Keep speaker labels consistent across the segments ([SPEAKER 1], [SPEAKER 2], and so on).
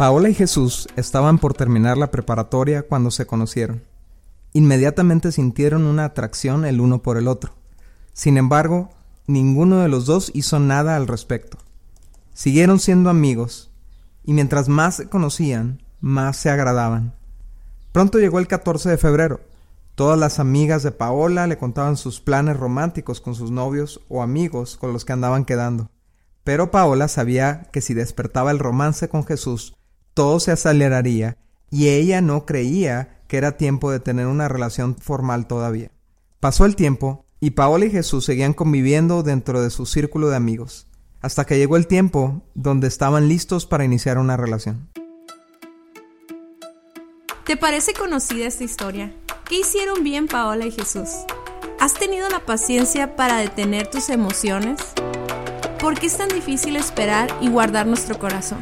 [SPEAKER 1] Paola y Jesús estaban por terminar la preparatoria cuando se conocieron. Inmediatamente sintieron una atracción el uno por el otro. Sin embargo, ninguno de los dos hizo nada al respecto. Siguieron siendo amigos, y mientras más se conocían, más se agradaban. Pronto llegó el 14 de febrero. Todas las amigas de Paola le contaban sus planes románticos con sus novios o amigos con los que andaban quedando. Pero Paola sabía que si despertaba el romance con Jesús, todo se aceleraría y ella no creía que era tiempo de tener una relación formal todavía. Pasó el tiempo y Paola y Jesús seguían conviviendo dentro de su círculo de amigos, hasta que llegó el tiempo donde estaban listos para iniciar una relación.
[SPEAKER 2] ¿Te parece conocida esta historia? ¿Qué hicieron bien Paola y Jesús? ¿Has tenido la paciencia para detener tus emociones? ¿Por qué es tan difícil esperar y guardar nuestro corazón?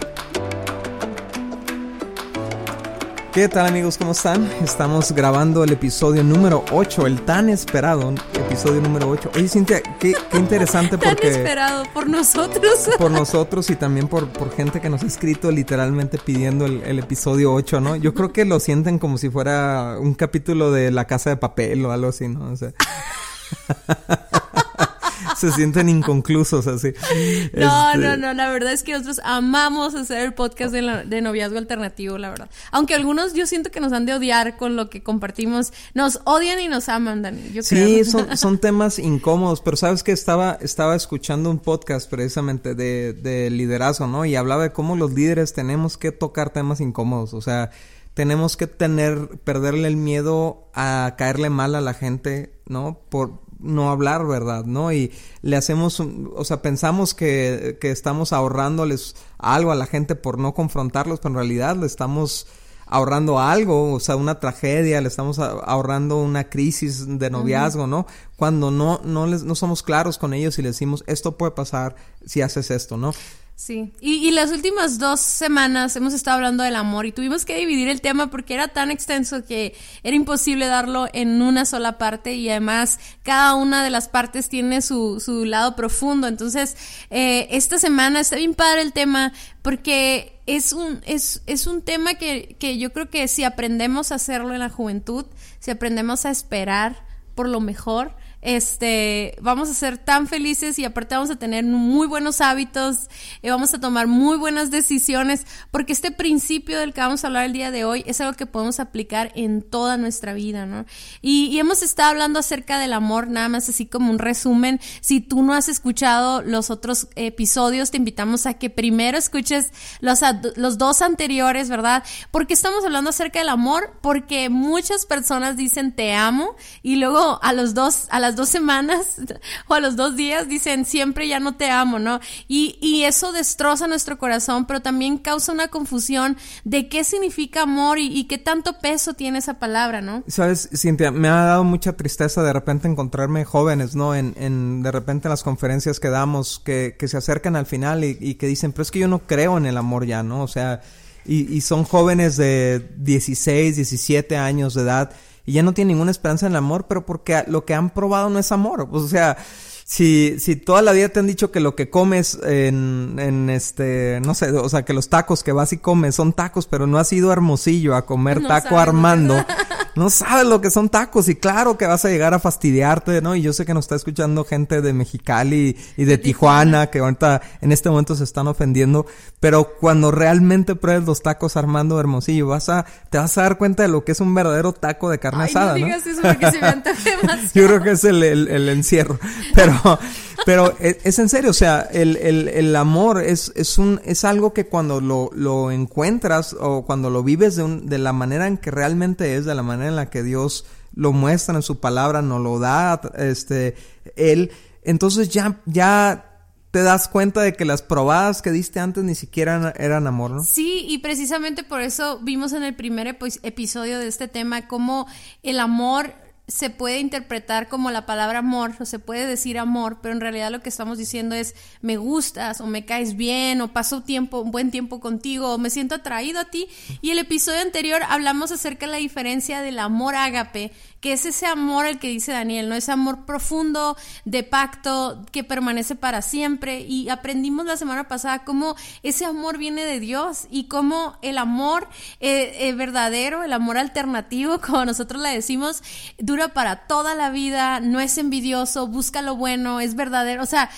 [SPEAKER 1] ¿Qué tal amigos? ¿Cómo están? Estamos grabando el episodio número 8, el tan esperado episodio número 8. Oye Cintia, qué, interesante porque...
[SPEAKER 2] Tan esperado por nosotros.
[SPEAKER 1] Por nosotros y también por, por gente que nos ha escrito literalmente pidiendo el, el, episodio 8, ¿no? Yo creo que lo sienten como si fuera un capítulo de La Casa de Papel o algo así, ¿no? O sea... se sienten inconclusos así.
[SPEAKER 2] No, este, no, no, la verdad es que nosotros amamos hacer el podcast de, noviazgo alternativo, la verdad. Aunque algunos yo siento que nos han de odiar con lo que compartimos. Nos odian y nos aman, Dani. Yo
[SPEAKER 1] sí, son, son temas incómodos, pero sabes que estaba, estaba escuchando un podcast precisamente de, de liderazgo, ¿no? Y hablaba de cómo los líderes tenemos que tocar temas incómodos, o sea tenemos que tener, perderle el miedo a caerle mal a la gente, ¿no? Por, no hablar, ¿verdad? ¿No? Y le hacemos, o sea, pensamos que, que, estamos ahorrándoles algo a la gente por no confrontarlos, pero en realidad le estamos ahorrando algo, o sea, una tragedia, le estamos ahorrando una crisis de noviazgo, ¿no? Cuando no, no, les, no somos claros con ellos y les decimos, esto puede pasar si haces esto, ¿no?
[SPEAKER 2] Sí, y, las últimas dos semanas hemos estado hablando del amor y tuvimos que dividir el tema porque era tan extenso que era imposible darlo en una sola parte y además cada una de las partes tiene su, su lado profundo. Entonces, eh, esta semana está bien padre el tema porque es un, es, es un tema que, que yo creo que si aprendemos a hacerlo en la juventud, si aprendemos a esperar por lo mejor, este, vamos a ser tan felices y aparte vamos a tener muy buenos hábitos, y vamos a tomar muy buenas decisiones, porque este principio del que vamos a hablar el día de hoy es algo que podemos aplicar en toda nuestra vida, ¿no? Y, hemos estado hablando acerca del amor, nada más así como un resumen. Si tú no has escuchado los otros episodios, te invitamos a que primero escuches los, los dos anteriores, ¿verdad? Porque estamos hablando acerca del amor, porque muchas personas dicen te amo y luego a los dos, a las dos semanas o a los dos días dicen siempre ya no te amo, ¿no? Y, y eso destroza nuestro corazón, pero también causa una confusión de qué significa amor y, qué tanto peso tiene esa palabra, ¿no?
[SPEAKER 1] Sabes, Cintia, me ha dado mucha tristeza de repente encontrarme jóvenes, ¿no? En, en de repente en las conferencias que damos, que, que se acercan al final y, que dicen, pero es que yo no creo en el amor ya, ¿no? O sea, y, y son jóvenes de 16, 17 años de edad y ya no tienen ninguna esperanza en el amor, pero porque lo que han probado no es amor. O sea, si, si toda la vida te han dicho que lo que comes en, en este, no sé, o sea, que los tacos que vas y comes son tacos, pero no has ido a Hermosillo a comer taco Armando, no sabes lo que son tacos y claro que vas a llegar a fastidiarte, ¿no? Y yo sé que nos está escuchando gente de Mexicali y de, Tijuana, que ahorita en este momento se están ofendiendo, pero cuando realmente pruebes los tacos Armando Hermosillo, vas a, te vas a dar cuenta de lo que es un verdadero taco de carne asada,
[SPEAKER 2] no digas eso porque se me
[SPEAKER 1] Yo creo que es el, el, el encierro, pero pero, es, en serio, o sea, el, el, el amor es, es, un, es algo que cuando lo, lo encuentras o cuando lo vives de, un, de la manera en que realmente es, de la manera en la que Dios lo muestra en su palabra, nos lo da, este, Él, entonces ya, ya te das cuenta de que las probadas que diste antes ni siquiera eran amor, ¿no?
[SPEAKER 2] Sí, y precisamente por eso vimos en el primer episodio de este tema cómo el amor se puede interpretar como la palabra amor, o se puede decir amor, pero en realidad lo que estamos diciendo es me gustas o me caes bien o paso tiempo, un buen tiempo contigo o me siento atraído a ti. Y el episodio anterior hablamos acerca de la diferencia del amor ágape, que es ese amor al que dice Daniel, ¿no? Ese amor profundo, de pacto, que permanece para siempre. Y aprendimos la semana pasada cómo ese amor viene de Dios y cómo el amor eh, eh, verdadero, el amor alternativo, como nosotros le decimos, dura para toda la vida, no es envidioso, busca lo bueno, es verdadero. O sea,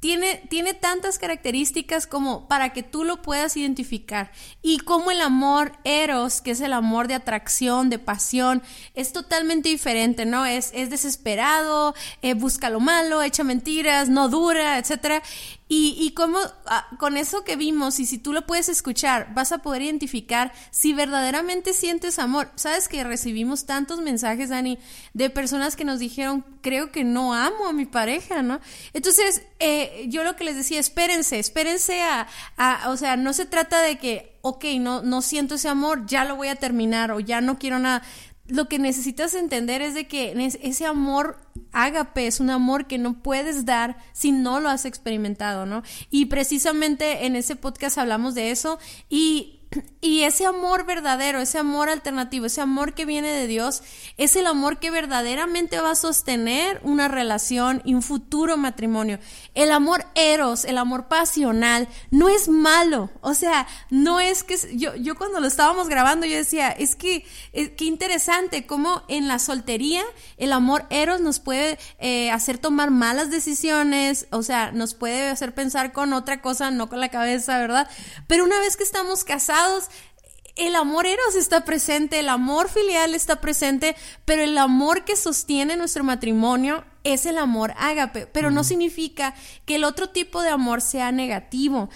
[SPEAKER 2] tiene, tiene tantas características como para que tú lo puedas identificar. Y como el amor eros, que es el amor de atracción, de pasión, es totalmente diferente, ¿no? Es, es desesperado, eh, busca lo malo, echa mentiras, no dura, etcétera. Y, y cómo ah, con eso que vimos, y si tú lo puedes escuchar, vas a poder identificar si verdaderamente sientes amor. Sabes que recibimos tantos mensajes, Dani, de personas que nos dijeron, creo que no amo a mi pareja, ¿no? Entonces, eh, yo lo que les decía, espérense, espérense a, a, o sea, no se trata de que, ok, no, no siento ese amor, ya lo voy a terminar o ya no quiero nada lo que necesitas entender es de que ese amor ágape es un amor que no puedes dar si no lo has experimentado, ¿no? Y precisamente en ese podcast hablamos de eso y y ese amor verdadero, ese amor alternativo, ese amor que viene de Dios, es el amor que verdaderamente va a sostener una relación y un futuro matrimonio. El amor eros, el amor pasional, no es malo. O sea, no es que yo, yo cuando lo estábamos grabando, yo decía, es que, qué interesante cómo en la soltería el amor eros nos puede eh, hacer tomar malas decisiones, o sea, nos puede hacer pensar con otra cosa, no con la cabeza, ¿verdad? Pero una vez que estamos casados, el amor eros está presente, el amor filial está presente, pero el amor que sostiene nuestro matrimonio es el amor ágape, pero no significa que el otro tipo de amor sea negativo,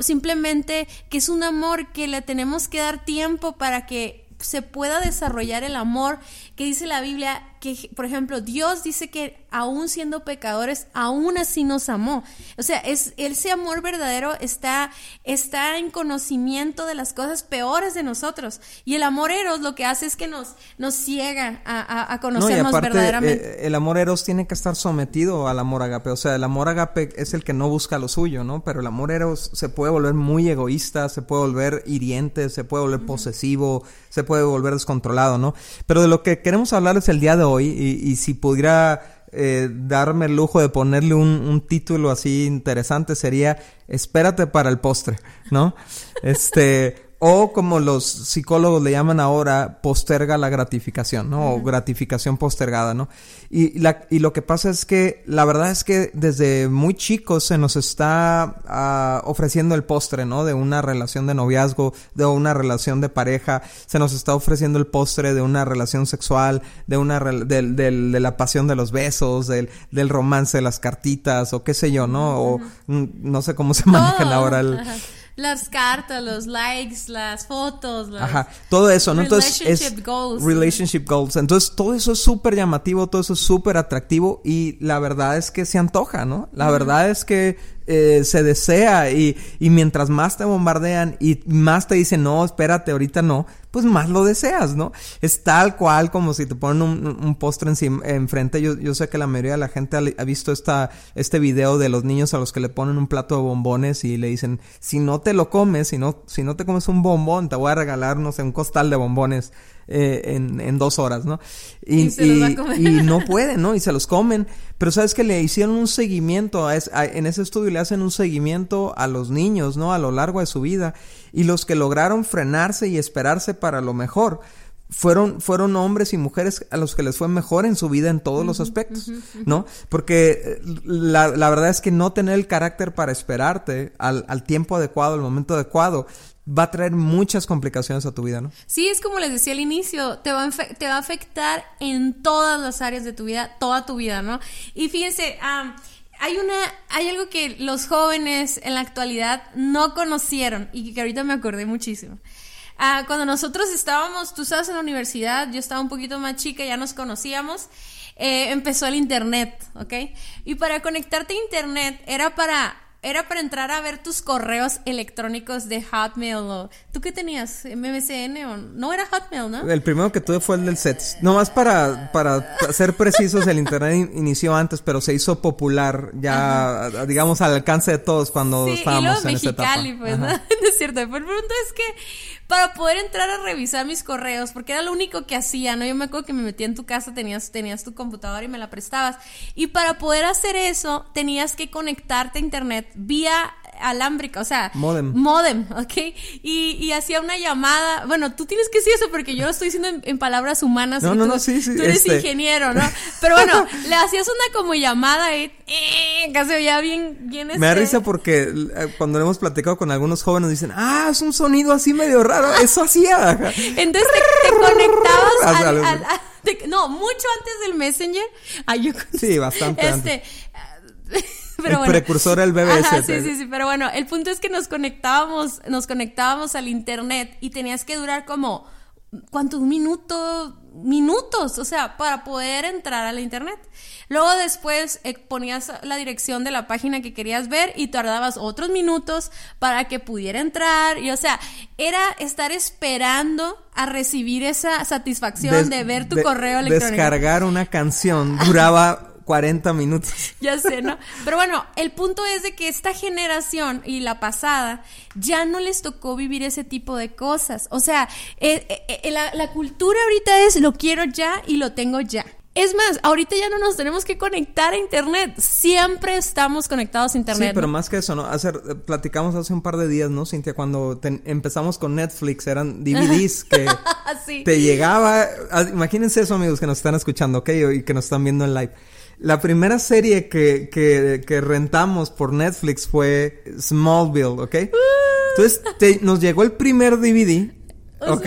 [SPEAKER 2] simplemente que es un amor que le tenemos que dar tiempo para que se pueda desarrollar el amor que dice la Biblia que, por ejemplo, Dios dice que aún siendo pecadores, aún así nos amó. O sea, es, ese amor verdadero está, está en conocimiento de las cosas peores de nosotros. Y el amor eros lo que hace es que nos, nos ciega a, a, conocernos verdaderamente.
[SPEAKER 1] Eh, el amor eros tiene que estar sometido al amor agape. O sea, el amor agape es el que no busca lo suyo, ¿no? Pero el amor eros se puede volver muy egoísta, se puede volver hiriente, se puede volver posesivo, se puede volver descontrolado, ¿no? Pero de lo que queremos hablar es el día de hoy y, si pudiera eh, darme el lujo de ponerle un, un, título así interesante sería Espérate para el postre, ¿no? Este, o como los psicólogos le llaman ahora, posterga la gratificación, ¿no? O gratificación postergada, ¿no? Y, la, y lo que pasa es que la verdad es que desde muy chicos se nos está uh, ofreciendo el postre, ¿no? De una relación de noviazgo, de una relación de pareja, se nos está ofreciendo el postre de una relación sexual, de una de, de, de la pasión de los besos, del, del romance de las cartitas, o qué sé yo, ¿no? O no sé cómo se manejan ahora el
[SPEAKER 2] las cartas, los likes, las fotos,
[SPEAKER 1] Ajá, todo eso, ¿no? Entonces relationship goals. Relationship goals. Entonces todo eso es súper llamativo, todo eso es súper atractivo y la verdad es que se antoja, ¿no? La verdad es que eh, se desea y, y mientras más te bombardean y más te dicen, no, espérate, ahorita no, pues más lo deseas, ¿no? Es tal cual como si te ponen un, postre enfrente. Yo, yo sé que la mayoría de la gente ha, visto esta, este video de los niños a los que le ponen un plato de bombones y le dicen, si no te lo comes, si no, si no te comes un bombón, te voy a regalar, no sé, un costal de bombones. Eh, en, en, dos horas, ¿no? Y, y, no pueden, ¿no? Y se los comen. Pero sabes que le hicieron un seguimiento, a en ese estudio le hacen un seguimiento a los niños, ¿no? A lo largo de su vida. Y los que lograron frenarse y esperarse para lo mejor, fueron, fueron hombres y mujeres a los que les fue mejor en su vida en todos los aspectos, ¿no? Porque eh, la, la, verdad es que no tener el carácter para esperarte al, al tiempo adecuado, al momento adecuado, va a traer muchas complicaciones a tu vida, ¿no?
[SPEAKER 2] Sí, es como les decía al inicio, te va a, te va a afectar en todas las áreas de tu vida, toda tu vida, ¿no? Y fíjense, hay una, hay algo que los jóvenes en la actualidad no conocieron y que ahorita me acordé muchísimo. Ah, cuando nosotros estábamos, tú estabas en la universidad, yo estaba un poquito más chica, ya nos conocíamos, eh, empezó el internet, ¿ok? Y para conectarte a internet era para era para entrar a ver tus correos electrónicos de Hotmail o ¿tú qué tenías? MMCN o no era Hotmail, ¿no?
[SPEAKER 1] El primero que tuve fue el del SETS. Nomás para para ser precisos, el internet inició antes, pero se hizo popular ya digamos al alcance de todos cuando estábamos en esa etapa.
[SPEAKER 2] pues, ¿no? es cierto. Pero el punto es que para poder entrar a revisar mis correos, porque era lo único que hacía, ¿no? Yo me acuerdo que me metía en tu casa, tenías, tenías tu computadora y me la prestabas. Y para poder hacer eso, tenías que conectarte a internet vía alámbrica, o sea,
[SPEAKER 1] modem.
[SPEAKER 2] Modem, ¿ok? Y, hacía una llamada, bueno, tú tienes que decir eso porque yo lo estoy diciendo en, palabras humanas.
[SPEAKER 1] No, no, no, sí, sí.
[SPEAKER 2] Tú eres este. ingeniero, ¿no? Pero bueno, le hacías una como llamada y eh, casi ya bien, bien
[SPEAKER 1] Me da este risa porque eh, cuando hemos platicado con algunos jóvenes dicen, ah, es un sonido así medio raro, eso hacía.
[SPEAKER 2] Entonces te, conectabas al, no, mucho antes del Messenger.
[SPEAKER 1] sí, bastante
[SPEAKER 2] este,
[SPEAKER 1] el precursor del BBS.
[SPEAKER 2] sí, sí, sí, pero bueno, el punto es que nos conectábamos, nos conectábamos al internet y tenías que durar como ¿cuántos minutos? Minutos, o sea, para poder entrar al internet. Luego después eh, ponías la dirección de la página que querías ver y tardabas otros minutos para que pudiera entrar. Y o sea, era estar esperando a recibir esa satisfacción de ver tu correo electrónico.
[SPEAKER 1] Descargar una canción duraba 40 minutos.
[SPEAKER 2] Ya sé, ¿no? Pero bueno, el punto es de que esta generación y la pasada ya no les tocó vivir ese tipo de cosas. O sea, eh, eh, eh, la, la cultura ahorita es lo quiero ya y lo tengo ya. Es más, ahorita ya no nos tenemos que conectar a internet. Siempre estamos conectados a internet.
[SPEAKER 1] Sí, pero más que eso, ¿no? Hacer, platicamos hace un par de días, ¿no, Cintia? Cuando empezamos con Netflix, eran DVDs que te llegaba. Ah, imagínense eso, amigos, que nos están escuchando, ¿ok? Y que nos están viendo en live. La primera serie que, que, que rentamos por Netflix fue Smallville, ¿ok? Entonces nos llegó el primer DVD ¿Ok?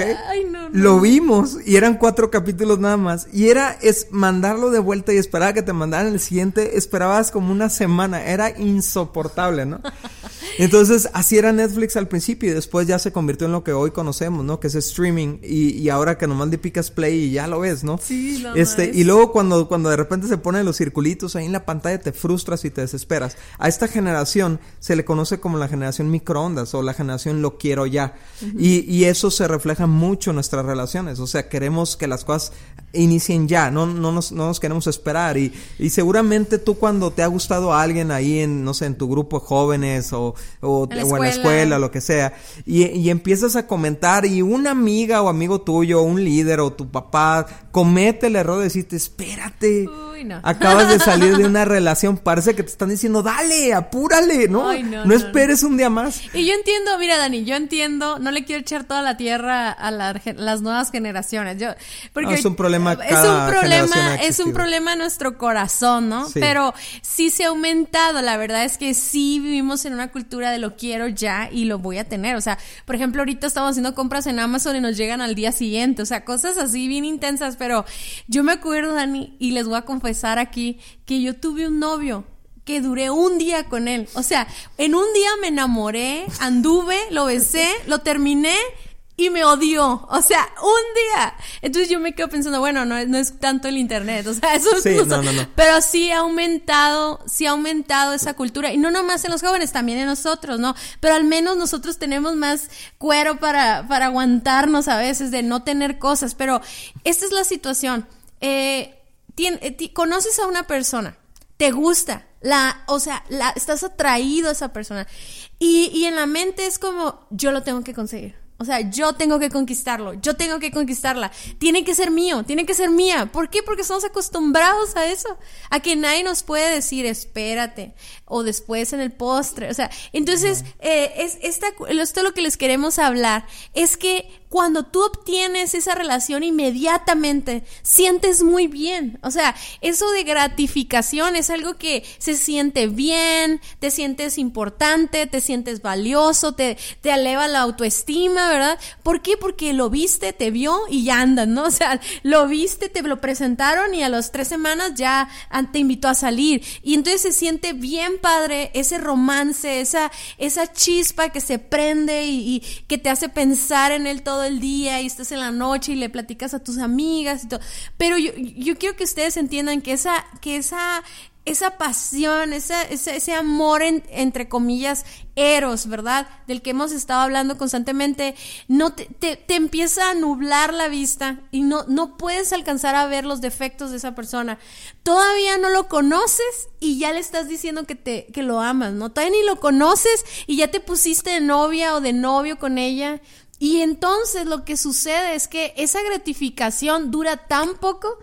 [SPEAKER 1] Lo vimos y eran cuatro capítulos nada más. Y era es mandarlo de vuelta y esperar a que te mandaran el siguiente. Esperabas como una semana. Era insoportable, ¿no? Entonces, así era Netflix al principio y después ya se convirtió en lo que hoy conocemos, ¿no? Que es streaming y, y ahora que nomás le picas play y ya lo ves, ¿no?
[SPEAKER 2] Sí,
[SPEAKER 1] este, Y luego cuando, cuando de repente se ponen los circulitos ahí en la pantalla te frustras y te desesperas. A esta generación se le conoce como la generación microondas o la generación lo quiero ya. y, y eso se refleja mucho en nuestras relaciones. O sea, queremos que las cosas inicien ya, no, no, nos, no nos queremos esperar. Y, y seguramente tú cuando te ha gustado a alguien ahí en, no sé, en tu grupo de jóvenes o, o, en, la escuela, lo que sea, y, y, empiezas a comentar y una amiga o amigo tuyo, un líder o tu papá comete el error de decirte, espérate. Acabas de salir de una relación, parece que te están diciendo, dale, apúrale, ¿no? no, esperes un día más.
[SPEAKER 2] Y yo entiendo, mira, Dani, yo entiendo, no le quiero echar toda la tierra a las nuevas generaciones. Yo, porque
[SPEAKER 1] es un problema
[SPEAKER 2] Es un problema, es un problema en nuestro corazón, ¿no? Pero sí se ha aumentado, la verdad es que sí vivimos en una cultura de lo quiero ya y lo voy a tener. O sea, por ejemplo, ahorita estamos haciendo compras en Amazon y nos llegan al día siguiente. O sea, cosas así bien intensas, pero yo me acuerdo, Dani, y les voy a confesar aquí que yo tuve un novio que duré un día con él. O sea, en un día me enamoré, anduve, lo besé, lo terminé y me odió. O sea, un día. Entonces yo me quedo pensando, bueno, no, no es tanto el internet, o sea, eso es no, no, no. Pero sí ha aumentado, sí ha aumentado esa cultura. Y no nomás en los jóvenes, también en nosotros, ¿no? Pero al menos nosotros tenemos más cuero para, para aguantarnos a veces de no tener cosas. Pero esta es la situación. Eh, eh, conoces a una persona, te gusta, la, o sea, la, estás atraído a esa persona y, y en la mente es como, yo lo tengo que conseguir. O sea, yo tengo que conquistarlo, yo tengo que conquistarla. Tiene que ser mío, tiene que ser mía. ¿Por qué? Porque estamos acostumbrados a eso. A que nadie nos puede decir, espérate, o después en el postre. O sea, entonces, eh, es, esta, esto es lo que les queremos hablar. Es que cuando tú obtienes esa relación inmediatamente, sientes muy bien. O sea, eso de gratificación es algo que se siente bien, te sientes importante, te sientes valioso, te, te eleva la autoestima, ¿verdad? ¿Por qué? Porque lo viste, te vio y ya andan, ¿no? O sea, lo viste, te lo presentaron y a las tres semanas ya te invitó a salir. Y entonces se siente bien padre ese romance, esa, esa chispa que se prende y, y que te hace pensar en él todo el día y estás en la noche y le platicas a tus amigas y todo. Pero yo, yo quiero que ustedes entiendan que esa, que esa esa pasión, esa, ese, amor entre comillas, eros, ¿verdad? Del que hemos estado hablando constantemente, no te, te, empieza a nublar la vista y no, no puedes alcanzar a ver los defectos de esa persona. Todavía no lo conoces y ya le estás diciendo que, te, que lo amas, ¿no? Todavía ni lo conoces y ya te pusiste de novia o de novio con ella. Y entonces lo que sucede es que esa gratificación dura tan poco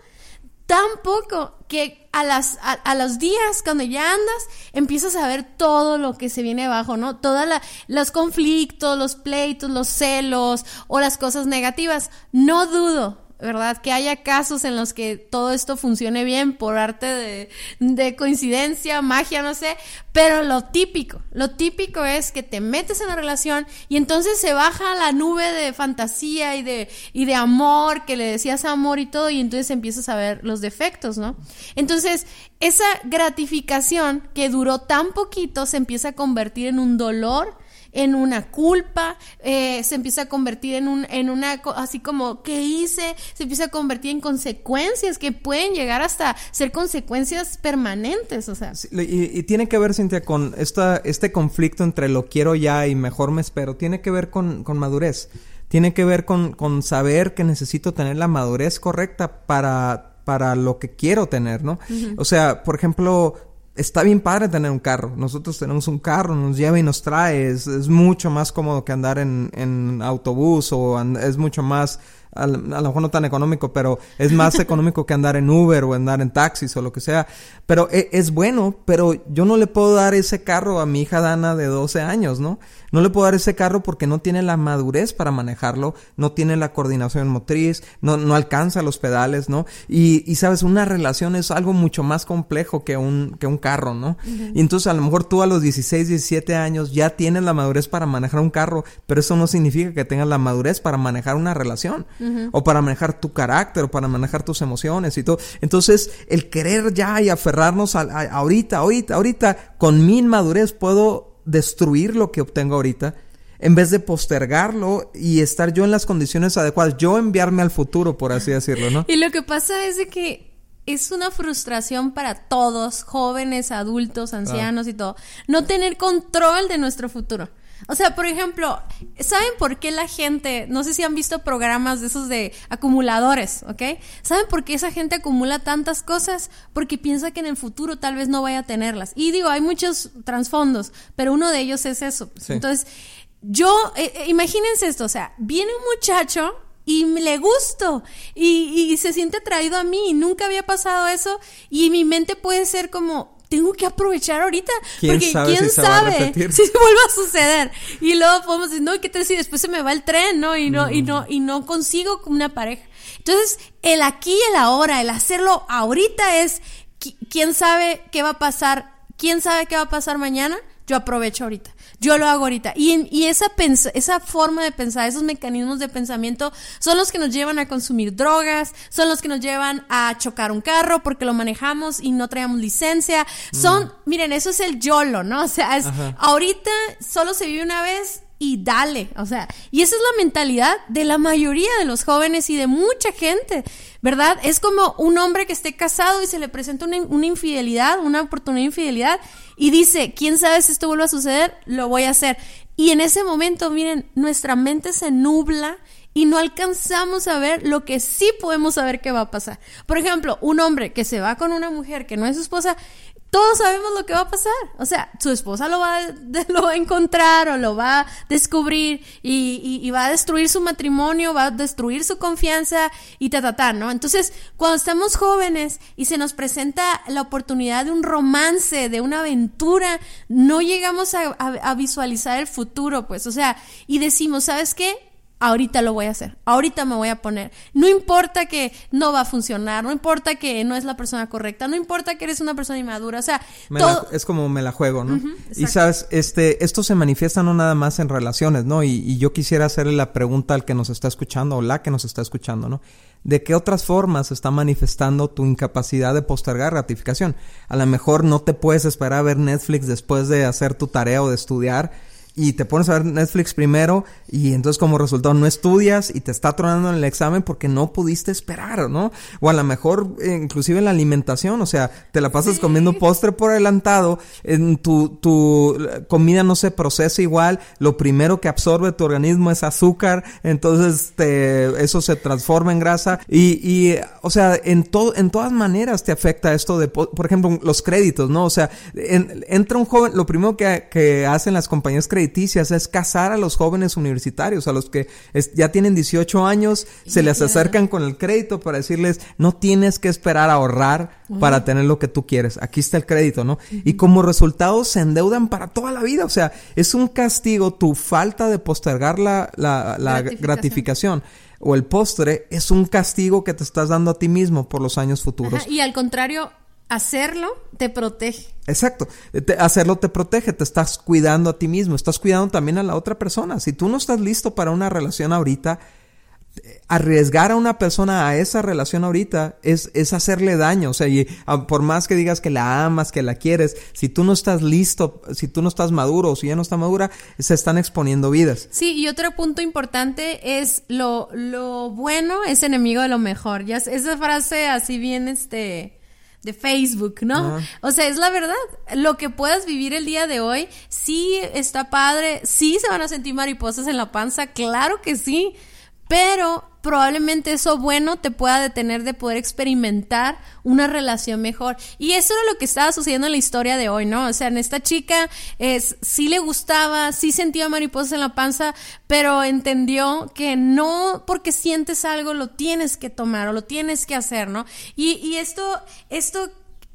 [SPEAKER 2] tan poco que a, las, a, los días, cuando ya andas, empiezas a ver todo lo que se viene abajo, ¿no? Todos los conflictos, los pleitos, los celos o las cosas negativas. No dudo ¿verdad? Que haya casos en los que todo esto funcione bien por arte de, coincidencia, magia, no sé, pero lo típico, lo típico es que te metes en la relación y entonces se baja la nube de fantasía y de, y de amor, que le decías amor y todo, y entonces empiezas a ver los defectos, ¿no? Entonces, esa gratificación que duró tan poquito se empieza a convertir en un dolor, en una culpa, eh, se empieza a convertir en, un, en una, así como, ¿qué hice? Se empieza a convertir en consecuencias que pueden llegar hasta ser consecuencias permanentes, o sea.
[SPEAKER 1] y, tiene que ver, Cintia, con esta, este conflicto entre lo quiero ya y mejor me espero, tiene que ver con, con madurez, tiene que ver con, con saber que necesito tener la madurez correcta para para lo que quiero tener, ¿no? O sea, por ejemplo, está bien padre tener un carro. Nosotros tenemos un carro, nos lleva y nos trae. Es, mucho más cómodo que andar en, en autobús o es mucho más a, lo mejor no tan económico, pero es más económico que andar en Uber o andar en taxis o lo que sea. Pero e, es, bueno, pero yo no le puedo dar ese carro a mi hija Dana de 12 años, ¿no? No le puedo dar ese carro porque no tiene la madurez para manejarlo, no tiene la coordinación motriz, no, no alcanza los pedales, ¿no? Y, y sabes, una relación es algo mucho más complejo que un, que un carro, ¿no? Y entonces a lo mejor tú a los 16, 17 años ya tienes la madurez para manejar un carro, pero eso no significa que tengas la madurez para manejar una relación o para manejar tu carácter, o para manejar tus emociones y todo. Entonces, el querer ya y aferrarnos a, ahorita, ahorita, ahorita, con mi inmadurez puedo destruir lo que obtengo ahorita en vez de postergarlo y estar yo en las condiciones adecuadas, yo enviarme al futuro, por así decirlo, ¿no?
[SPEAKER 2] Y lo que pasa es de que es una frustración para todos, jóvenes, adultos, ancianos y todo, no tener control de nuestro futuro. O sea, por ejemplo, ¿saben por qué la gente, no sé si han visto programas de esos de acumuladores, ¿ok? ¿Saben por qué esa gente acumula tantas cosas? Porque piensa que en el futuro tal vez no vaya a tenerlas. Y digo, hay muchos trasfondos, pero uno de ellos es eso. Entonces, yo, eh, eh, imagínense esto, o sea, viene un muchacho y le gusto y, y se siente atraído a mí y nunca había pasado eso y mi mente puede ser como, tengo que aprovechar ahorita. porque quién sabe si se vuelve a suceder. Y luego podemos decir, no, ¿qué tal si después se me va el tren, no? Y no, y no, y no consigo una pareja. Entonces, el aquí y el ahora, el hacerlo ahorita es, ¿quién sabe qué va a pasar? ¿Quién sabe qué va a pasar mañana? Yo aprovecho ahorita yo lo hago ahorita. Y, y esa, esa forma de pensar, esos mecanismos de pensamiento son los que nos llevan a consumir drogas, son los que nos llevan a chocar un carro porque lo manejamos y no traemos licencia. Son, mm. miren, eso es el YOLO, ¿no? O sea, es, ahorita solo se vive una vez y dale, o sea, y esa es la mentalidad de la mayoría de los jóvenes y de mucha gente, ¿verdad? Es como un hombre que esté casado y se le presenta una, una infidelidad, una oportunidad de infidelidad y dice, quién sabe si esto vuelve a suceder, lo voy a hacer. Y en ese momento, miren, nuestra mente se nubla y no alcanzamos a ver lo que sí podemos saber que va a pasar. Por ejemplo, un hombre que se va con una mujer que no es su esposa, todos sabemos lo que va a pasar. O sea, su esposa lo va, lo va a encontrar o lo va a descubrir y, y, va a destruir su matrimonio, va a destruir su confianza y ta, ta, ta, ¿no? Entonces, cuando estamos jóvenes y se nos presenta la oportunidad de un romance, de una aventura, no llegamos a, a visualizar el futuro, pues, o sea, y decimos, ¿sabes qué? Ahorita lo voy a hacer, ahorita me voy a poner. No importa que no va a funcionar, no importa que no es la persona correcta, no importa que eres una persona inmadura, o sea,
[SPEAKER 1] es como me la juego, ¿no? y sabes, este, esto se manifiesta no nada más en relaciones, ¿no? Y, y, yo quisiera hacerle la pregunta al que nos está escuchando o la que nos está escuchando, ¿no? ¿De qué otras formas está manifestando tu incapacidad de postergar ratificación? A lo mejor no te puedes esperar a ver Netflix después de hacer tu tarea o de estudiar y te pones a ver Netflix primero y entonces como resultado no estudias y te está tronando en el examen porque no pudiste esperar, ¿no? O a lo mejor eh, inclusive en la alimentación, o sea, te la pasas comiendo postre por adelantado, en tu, tu comida no se procesa igual, lo primero que absorbe tu organismo es azúcar, entonces te, eso se transforma en grasa y, y o sea, en, todo en todas maneras te afecta esto de, por ejemplo, los créditos, ¿no? O sea, entra un joven, lo primero que, que hacen las compañías crediticias es casar a los jóvenes universitarios, a los que ya tienen 18 años, se les acercan con el crédito para decirles, no tienes que esperar a ahorrar para tener lo que tú quieres, aquí está el crédito, ¿no? Y como resultado se endeudan para toda la vida, o sea, es un castigo tu falta de postergar la, gratificación. o el postre es un castigo que te estás dando a ti mismo por los años futuros.
[SPEAKER 2] y al contrario, hacerlo te protege.
[SPEAKER 1] Exacto, hacerlo te protege, te estás cuidando a ti mismo, estás cuidando también a la otra persona. Si tú no estás listo para una relación ahorita, arriesgar a una persona a esa relación ahorita es, es hacerle daño. O sea, y ah, por más que digas que la amas, que la quieres, si tú no estás listo, si tú no estás maduro o si ya no está madura, se están exponiendo vidas.
[SPEAKER 2] Sí, y otro punto importante es lo, lo bueno es enemigo de lo mejor. Ya esa frase así bien, este de Facebook, ¿no? O sea, es la verdad. Lo que puedas vivir el día de hoy, sí está padre, sí se van a sentir mariposas en la panza, claro que sí, pero probablemente eso bueno te pueda detener de poder experimentar una relación mejor. Y eso era lo que estaba sucediendo en la historia de hoy, ¿no? O sea, en esta chica es, sí le gustaba, sí sentía mariposas en la panza, pero entendió que no porque sientes algo lo tienes que tomar o lo tienes que hacer, ¿no? Y, y esto, esto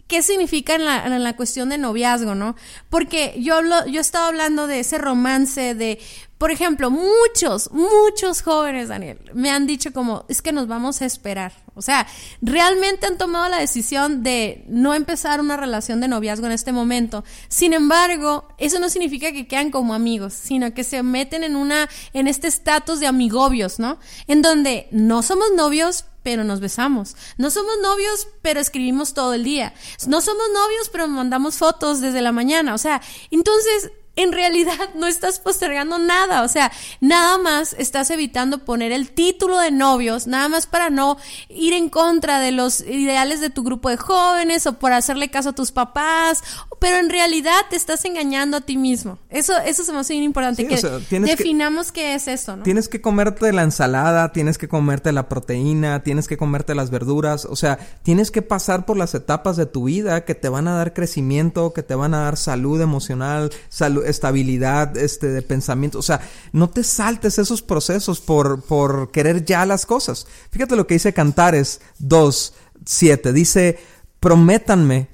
[SPEAKER 2] ¿Qué significa en la, en la, cuestión de noviazgo, no? Porque yo, lo, yo estaba hablando de ese romance, de, por ejemplo, muchos, muchos jóvenes, Daniel, me han dicho como, es que nos vamos a esperar. O sea, realmente han tomado la decisión de no empezar una relación de noviazgo en este momento. Sin embargo, eso no significa que quedan como amigos, sino que se meten en una, en este estatus de amigobios, ¿no? En donde no somos novios, pero nos besamos. No somos novios, pero escribimos todo el día. No somos novios, pero mandamos fotos desde la mañana. O sea, entonces en realidad no estás postergando nada, o sea, nada más estás evitando poner el título de novios, nada más para no ir en contra de los ideales de tu grupo de jóvenes o por hacerle caso a tus papás, pero en realidad te estás engañando a ti mismo. Eso eso se me hace bien importante que definamos qué es eso, ¿no?
[SPEAKER 1] Tienes que comerte la ensalada, tienes que comerte la proteína, tienes que comerte las verduras, o sea, tienes que pasar por las etapas de tu vida que te van a dar crecimiento, que te van a dar salud emocional, salud estabilidad este, de pensamiento. O sea, no te saltes esos procesos por, por querer ya las cosas. Fíjate lo que dice Cantares 2, 7. Dice, prométanme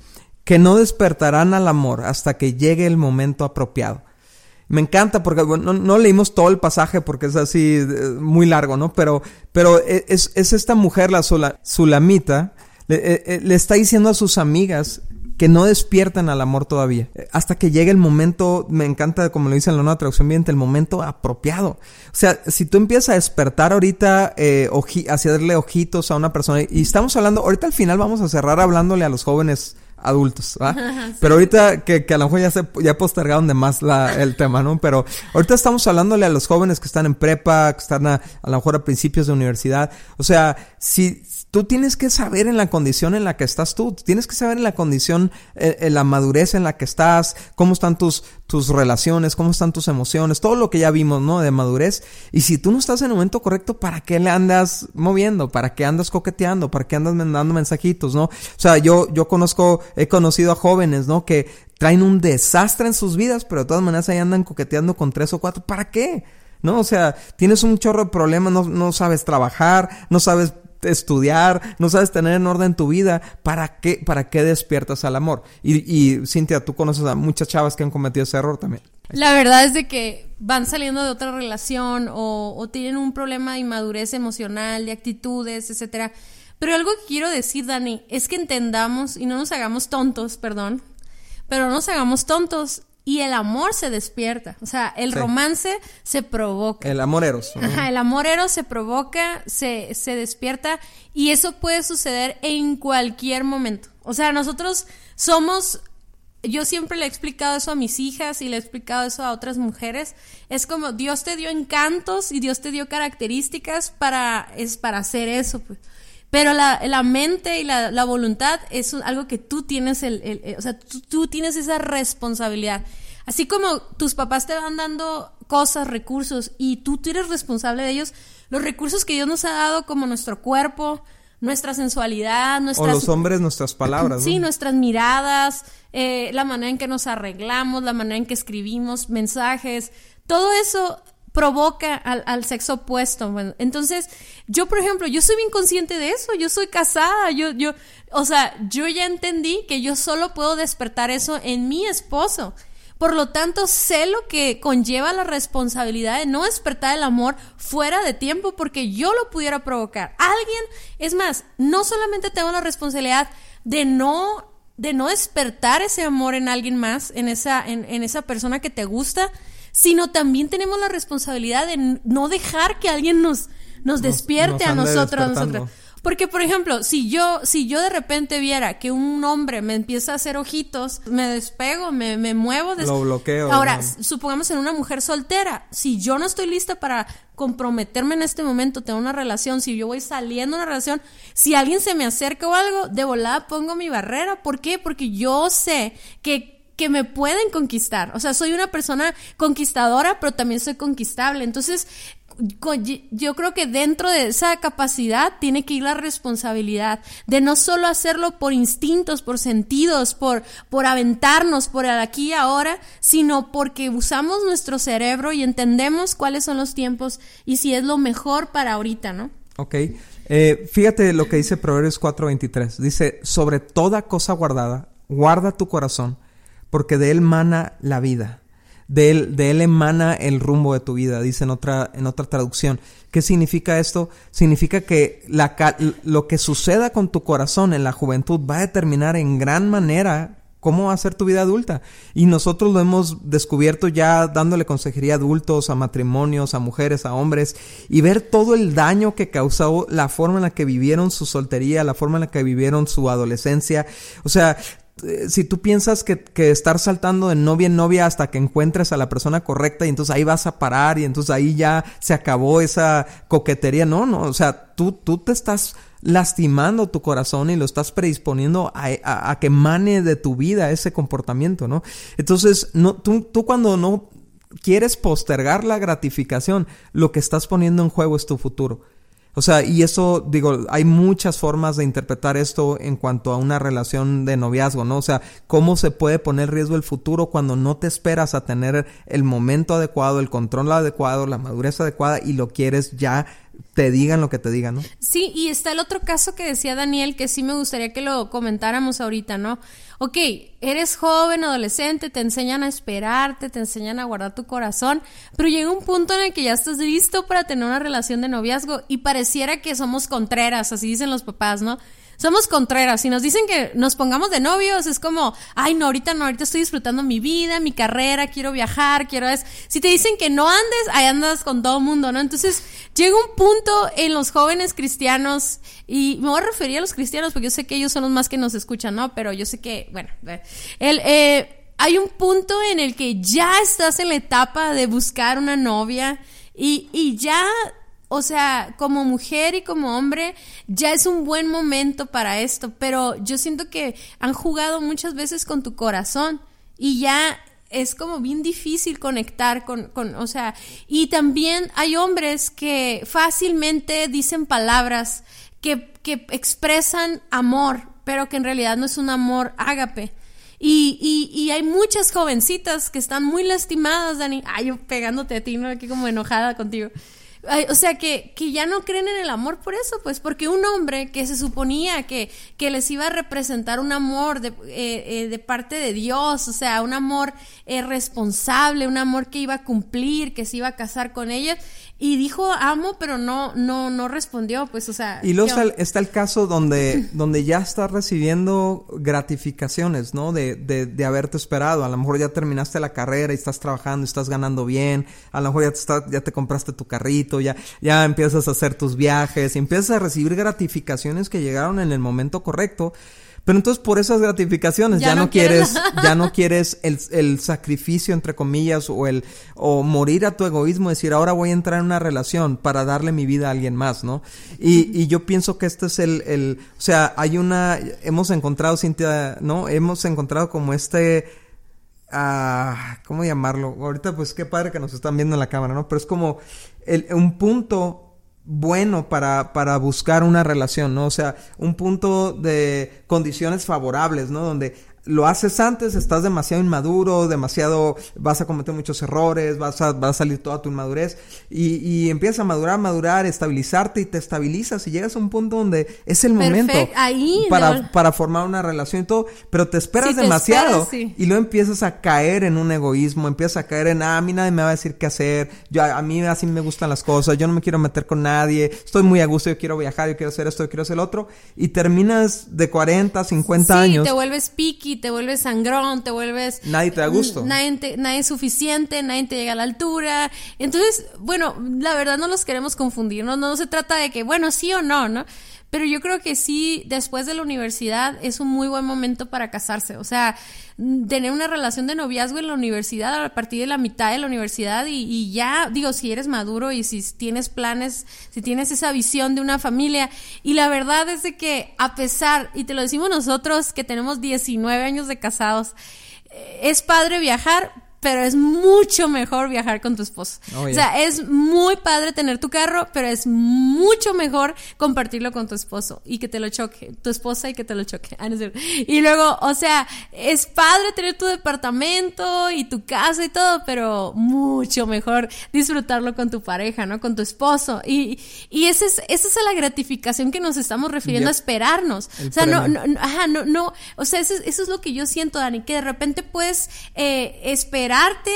[SPEAKER 1] que no despertarán al amor hasta que llegue el momento apropiado. Me encanta porque no, leímos todo el pasaje porque es así eh, muy largo, ¿no? Pero, pero e, es, esta mujer, la Sulamita, le, eh, eh, le, está diciendo a sus amigas que no despiertan al amor todavía. Hasta que llegue el momento, me encanta como lo dice en la nueva traducción viviente, el momento apropiado. O sea, si tú empiezas a despertar ahorita, eh, hacerle ojitos a una persona, y estamos hablando, ahorita al final vamos a cerrar hablándole a los jóvenes adultos, ¿va? Pero ahorita que, que, a lo mejor ya se ya postergaron de más la, el tema, ¿no? Pero ahorita estamos hablándole a los jóvenes que están en prepa, que están a, a lo mejor a principios de universidad. O sea, si, Tú tienes que saber en la condición en la que estás tú, tienes que saber en la condición, eh, en la madurez en la que estás, cómo están tus, tus relaciones, cómo están tus emociones, todo lo que ya vimos, ¿no? De madurez. Y si tú no estás en el momento correcto, ¿para qué le andas moviendo? ¿Para qué andas coqueteando? ¿Para qué andas mandando mensajitos, no? O sea, yo, yo conozco, he conocido a jóvenes, ¿no? Que traen un desastre en sus vidas, pero de todas maneras ahí andan coqueteando con tres o cuatro. ¿Para qué? ¿no? O sea, tienes un chorro de problemas, no, no sabes trabajar, no sabes estudiar, no sabes tener en orden tu vida, ¿para qué, para qué despiertas al amor? Y, y Cintia, tú conoces a muchas chavas que han cometido ese error también.
[SPEAKER 2] La verdad es de que van saliendo de otra relación o, o tienen un problema de inmadurez emocional, de actitudes, etcétera. Pero algo que quiero decir, Dani, es que entendamos y no nos hagamos tontos, perdón, pero no nos hagamos tontos y el amor se despierta. O sea, el romance se provoca.
[SPEAKER 1] El amor eros.
[SPEAKER 2] Ajá, el amor eros se provoca, se, se despierta y eso puede suceder en cualquier momento. O sea, nosotros somos yo siempre le he explicado eso a mis hijas y le he explicado eso a otras mujeres. Es como Dios te dio encantos y Dios te dio características para, es para hacer eso. Pues. Pero la, la, mente y la, la, voluntad es algo que tú tienes, el, el, o sea, tú, tú, tienes esa responsabilidad. Así como tus papás te van dando cosas, recursos, y tú, tú eres responsable de ellos, los recursos que Dios nos ha dado como nuestro cuerpo, nuestra sensualidad, nuestras...
[SPEAKER 1] O los hombres, nuestras palabras.
[SPEAKER 2] Sí, nuestras miradas, eh, la manera en que nos arreglamos, la manera en que escribimos mensajes, todo eso provoca al, al sexo opuesto. Bueno, entonces, yo, por ejemplo, yo soy bien consciente de eso, yo soy casada, yo, yo, o sea, yo ya entendí que yo solo puedo despertar eso en mi esposo. Por lo tanto, sé lo que conlleva la responsabilidad de no despertar el amor fuera de tiempo porque yo lo pudiera provocar. Alguien, es más, no solamente tengo la responsabilidad de no de no despertar ese amor en alguien más, en esa, en, en esa persona que te gusta, sino también tenemos la responsabilidad de no dejar que alguien nos, nos despierte a nosotros, a nosotros. Porque, por ejemplo, si yo, si yo de repente viera que un hombre me empieza a hacer ojitos, me despego, me, me muevo.
[SPEAKER 1] Des... Lo bloqueo.
[SPEAKER 2] Ahora, supongamos en una mujer soltera, si yo no estoy lista para comprometerme en este momento, tener una relación, si yo voy saliendo de una relación, si alguien se me acerca o algo, de volada pongo mi barrera. ¿Por qué? Porque yo sé que que me pueden conquistar. O sea, soy una persona conquistadora, pero también soy conquistable. Entonces, yo creo que dentro de esa capacidad tiene que ir la responsabilidad de no solo hacerlo por instintos, por sentidos, por, por aventarnos por el aquí y ahora, sino porque usamos nuestro cerebro y entendemos cuáles son los tiempos y si es lo mejor para ahorita, ¿no?
[SPEAKER 1] Ok. Eh, fíjate lo que dice Proverbios 4:23. Dice, sobre toda cosa guardada, guarda tu corazón, porque de él mana la vida de él, de él emana el rumbo de tu vida, dice en otra, en otra traducción. ¿Qué significa esto? Significa que la, lo que suceda con tu corazón en la juventud va a determinar en gran manera cómo va a ser tu vida adulta. Y nosotros lo hemos descubierto ya dándole consejería a adultos, a matrimonios, a mujeres, a hombres, y ver todo el daño que causó la forma en la que vivieron su soltería, la forma en la que vivieron su adolescencia. O sea, si tú piensas que, que, estar saltando de novia en novia hasta que encuentres a la persona correcta y entonces ahí vas a parar y entonces ahí ya se acabó esa coquetería, no, no, o sea, tú, tú te estás lastimando tu corazón y lo estás predisponiendo a, a, a que mane de tu vida ese comportamiento, ¿no? Entonces, no, tú, tú cuando no quieres postergar la gratificación, lo que estás poniendo en juego es tu futuro. O sea, y eso, digo, hay muchas formas de interpretar esto en cuanto a una relación de noviazgo, ¿no? O sea, cómo se puede poner riesgo el futuro cuando no te esperas a tener el momento adecuado, el control adecuado, la madurez adecuada y lo quieres ya te digan lo que te digan, ¿no?
[SPEAKER 2] Sí, y está el otro caso que decía Daniel, que sí me gustaría que lo comentáramos ahorita, ¿no? Ok, eres joven, adolescente, te enseñan a esperarte, te enseñan a guardar tu corazón, pero llega un punto en el que ya estás listo para tener una relación de noviazgo y pareciera que somos contreras, así dicen los papás, ¿no? Somos contreras. Si nos dicen que nos pongamos de novios, es como, ay, no, ahorita no, ahorita estoy disfrutando mi vida, mi carrera, quiero viajar, quiero es. Si te dicen que no andes, ahí andas con todo mundo, ¿no? Entonces, llega un punto en los jóvenes cristianos, y me voy a referir a los cristianos porque yo sé que ellos son los más que nos escuchan, ¿no? Pero yo sé que, bueno, el, eh, hay un punto en el que ya estás en la etapa de buscar una novia y, y ya o sea, como mujer y como hombre, ya es un buen momento para esto, pero yo siento que han jugado muchas veces con tu corazón y ya es como bien difícil conectar con, con, o sea, y también hay hombres que fácilmente dicen palabras que, que expresan amor, pero que en realidad no es un amor ágape. Y, y, y, hay muchas jovencitas que están muy lastimadas, Dani. Ay, yo pegándote a ti, ¿no? Aquí como enojada contigo. O sea, que, que ya no creen en el amor por eso, pues, porque un hombre que se suponía que, que les iba a representar un amor de, eh, eh, de parte de Dios, o sea, un amor eh, responsable, un amor que iba a cumplir, que se iba a casar con ellos, y dijo amo, pero no, no, no respondió, pues, o sea.
[SPEAKER 1] Y luego está el, está el, caso donde, donde ya estás recibiendo gratificaciones, ¿no? De, de, de, haberte esperado. A lo mejor ya terminaste la carrera y estás trabajando y estás ganando bien. A lo mejor ya te, está, ya te compraste tu carrito, ya, ya empiezas a hacer tus viajes y empiezas a recibir gratificaciones que llegaron en el momento correcto. Pero entonces por esas gratificaciones ya, no, quieres, ya no quieres el, el, sacrificio entre comillas o el o morir a tu egoísmo, decir ahora voy a entrar en una relación para darle mi vida a alguien más, ¿no? Y, y yo pienso que este es el, el, o sea, hay una, hemos encontrado, Cintia, ¿no? Hemos encontrado como este, ah, ¿cómo llamarlo? Ahorita pues qué padre que nos están viendo en la cámara, ¿no? Pero es como el, un punto bueno para, para buscar una relación, ¿no? O sea, un punto de condiciones favorables, ¿no? Donde lo haces antes, estás demasiado inmaduro, demasiado, vas a cometer muchos errores, vas a, va a salir toda tu inmadurez y, y empiezas a madurar, madurar, estabilizarte y te estabilizas y llegas a un punto donde es el momento
[SPEAKER 2] Ahí,
[SPEAKER 1] para, para formar una relación y todo, pero te esperas demasiado y luego empiezas a caer en un egoísmo, empiezas a caer en, ah, a mí nadie me va a decir qué hacer, yo, a mí así me gustan las cosas, yo no me quiero meter con nadie, estoy muy a gusto, yo quiero viajar, yo quiero hacer esto, yo quiero hacer lo otro y terminas de 40, 50
[SPEAKER 2] sí,
[SPEAKER 1] años.
[SPEAKER 2] te vuelves piqui te vuelves sangrón, te vuelves...
[SPEAKER 1] Nadie te da gusto.
[SPEAKER 2] Nadie, nadie es suficiente, nadie te llega a la altura. Entonces, bueno, la verdad no los queremos confundir, ¿no? No se trata de que, bueno, sí o no, ¿no? Pero yo creo que sí, después de la universidad es un muy buen momento para casarse. O sea, tener una relación de noviazgo en la universidad a partir de la mitad de la universidad y, ya, digo, si eres maduro y si tienes planes, si tienes esa visión de una familia. Y la verdad es de que a pesar, y te lo decimos nosotros que tenemos 19 años de casados, eh, es padre viajar, pero es mucho mejor viajar con tu esposo. Oh, o sea, es muy padre tener tu carro, pero es mucho mejor compartirlo con tu esposo y que te lo choque, tu esposa y que te lo choque. Ah, y luego, o sea, es padre tener tu departamento y tu casa y todo, pero mucho mejor disfrutarlo con tu pareja, ¿no? Con tu esposo. Y, y esa es, esa es la gratificación que nos estamos refiriendo a esperarnos. o sea, no, no, ajá, no, no, o sea, eso, eso, es lo que yo siento, Dani, que de repente puedes eh, esperar esperarte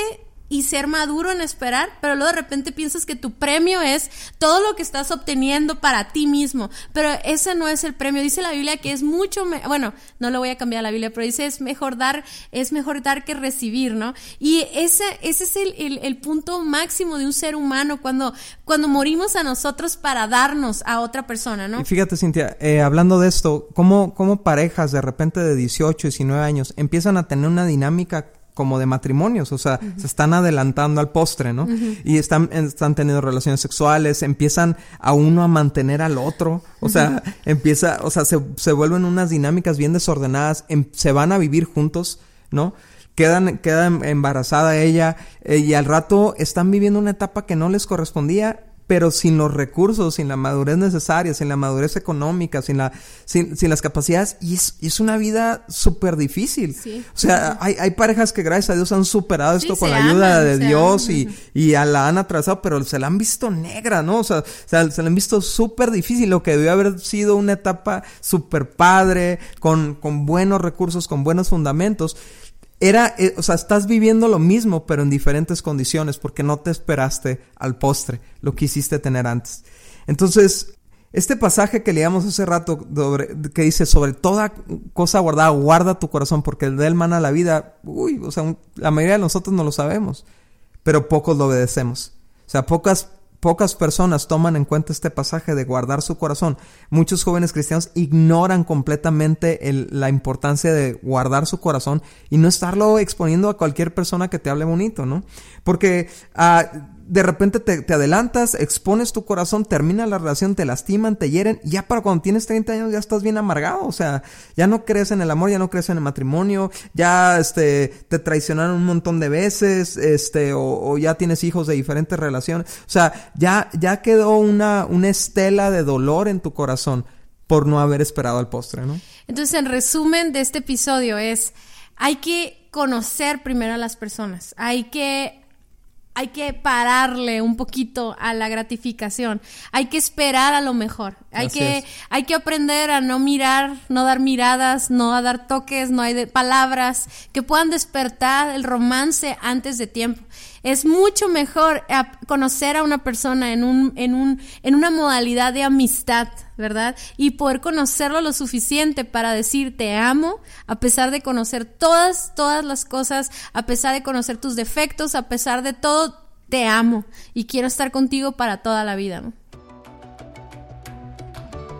[SPEAKER 2] y ser maduro en esperar, pero luego de repente piensas que tu premio es todo lo que estás obteniendo para ti mismo, pero ese no es el premio. Dice la Biblia que es mucho, bueno, no lo voy a cambiar la Biblia, pero dice es mejor dar, es mejor dar que recibir, ¿no? Y ese, ese es el, el, punto máximo de un ser humano cuando, cuando morimos a nosotros para darnos a otra persona, ¿no?
[SPEAKER 1] Y fíjate, Cintia, eh, hablando de esto, ¿cómo, ¿cómo parejas de repente de 18, 19 años empiezan a tener una dinámica como de matrimonios, o sea, se están adelantando al postre, ¿no? Y están, están teniendo relaciones sexuales, empiezan a uno a mantener al otro, o sea, empieza, o sea, se, se, vuelven unas dinámicas bien desordenadas, em, se van a vivir juntos, ¿no? Quedan, queda embarazada ella eh, y al rato están viviendo una etapa que no les correspondía pero sin los recursos, sin la madurez necesaria, sin la madurez económica, sin, la, sin, sin las capacidades, y es, es una vida súper difícil. O sea, hay, hay parejas que gracias a Dios han superado esto con la ayuda de Dios y, y a la han atravesado, pero se la han visto negra, ¿no? O sea, se la han visto súper difícil, lo que debió haber sido una etapa súper padre, con, con buenos recursos, con buenos fundamentos era, eh, o sea, estás viviendo lo mismo, pero en diferentes condiciones, porque no te esperaste al postre, lo quisiste tener antes. Entonces, este pasaje que leíamos hace rato, que dice, sobre toda cosa guardada, guarda tu corazón, porque el de él la vida, uy, o sea, la mayoría de nosotros no lo sabemos, pero pocos lo obedecemos. O sea, pocas Pocas personas toman en cuenta este pasaje de guardar su corazón. Muchos jóvenes cristianos ignoran completamente la importancia de guardar su corazón y no estarlo exponiendo a cualquier persona que te hable bonito, ¿no? Porque ah, de repente te, adelantas, expones tu corazón, termina la relación, te lastiman, te hieren, ya para cuando tienes 30 años ya estás bien amargado, o sea, ya no crees en el amor, ya no crees en el matrimonio, ya este, te traicionaron un montón de veces, este, o, ya tienes hijos de diferentes relaciones, o sea, ya, ya quedó una, una estela de dolor en tu corazón por no haber esperado al postre, ¿no?
[SPEAKER 2] Entonces, en resumen de este episodio es, hay que conocer primero a las personas, hay que hay que pararle un poquito a la gratificación. Hay que esperar a lo mejor. Hay que, hay que aprender a no mirar, no dar miradas, no a dar toques, no hay de palabras que puedan despertar el romance antes de tiempo. Es mucho mejor conocer a una persona en un, en un, en una modalidad de amistad, ¿verdad? Y poder conocerlo lo suficiente para decir te amo, a pesar de conocer todas, todas las cosas, a pesar de conocer tus defectos, a pesar de todo, te amo y quiero estar contigo para toda la vida, ¿no?